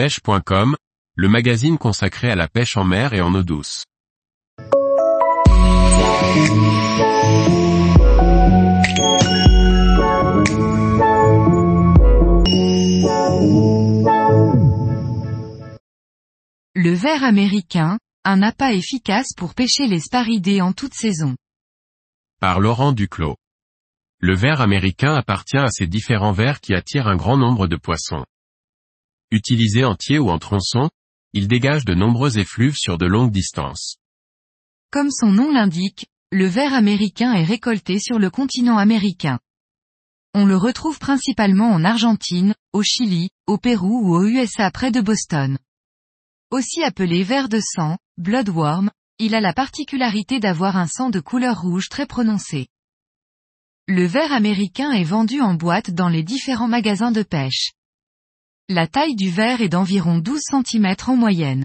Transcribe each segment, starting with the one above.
pêche.com, le magazine consacré à la pêche en mer et en eau douce. Le ver américain, un appât efficace pour pêcher les sparidés en toute saison. Par Laurent Duclos. Le ver américain appartient à ces différents vers qui attirent un grand nombre de poissons. Utilisé entier ou en tronçon, il dégage de nombreux effluves sur de longues distances. Comme son nom l'indique, le ver américain est récolté sur le continent américain. On le retrouve principalement en Argentine, au Chili, au Pérou ou aux USA près de Boston. Aussi appelé ver de sang, bloodworm, il a la particularité d'avoir un sang de couleur rouge très prononcé. Le ver américain est vendu en boîte dans les différents magasins de pêche. La taille du ver est d'environ 12 cm en moyenne.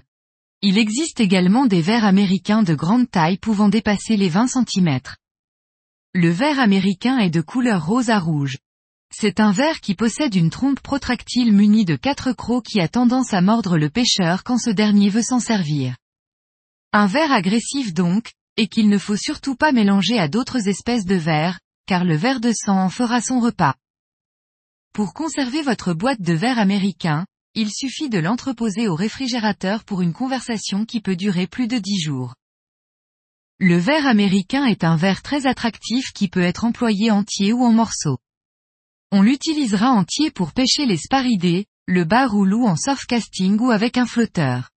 Il existe également des vers américains de grande taille pouvant dépasser les 20 cm. Le ver américain est de couleur rose à rouge. C'est un ver qui possède une trompe protractile munie de quatre crocs qui a tendance à mordre le pêcheur quand ce dernier veut s'en servir. Un ver agressif donc, et qu'il ne faut surtout pas mélanger à d'autres espèces de vers, car le ver de sang en fera son repas. Pour conserver votre boîte de verre américain, il suffit de l'entreposer au réfrigérateur pour une conversation qui peut durer plus de 10 jours. Le verre américain est un verre très attractif qui peut être employé entier ou en morceaux. On l'utilisera entier pour pêcher les sparidés, le bar ou loup en softcasting ou avec un flotteur.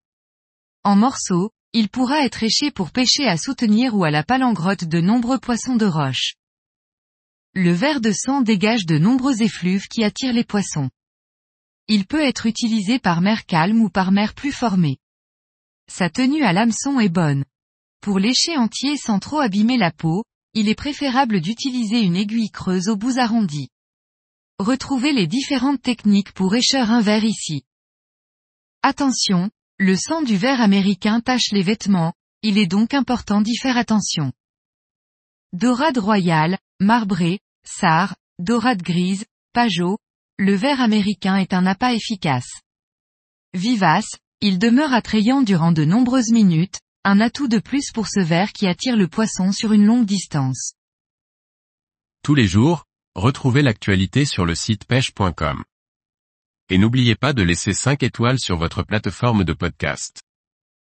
En morceaux, il pourra être éché pour pêcher à soutenir ou à la palangrotte de nombreux poissons de roche. Le ver de sang dégage de nombreux effluves qui attirent les poissons. Il peut être utilisé par mer calme ou par mer plus formée. Sa tenue à l'hameçon est bonne. Pour lécher entier sans trop abîmer la peau, il est préférable d'utiliser une aiguille creuse aux bouts arrondis. Retrouvez les différentes techniques pour écheur un verre ici. Attention, le sang du verre américain tache les vêtements, il est donc important d'y faire attention. Dorade royale, marbré, Sar, dorade grise, pajot, le ver américain est un appât efficace. Vivace, il demeure attrayant durant de nombreuses minutes, un atout de plus pour ce ver qui attire le poisson sur une longue distance. Tous les jours, retrouvez l'actualité sur le site pêche.com. Et n'oubliez pas de laisser 5 étoiles sur votre plateforme de podcast.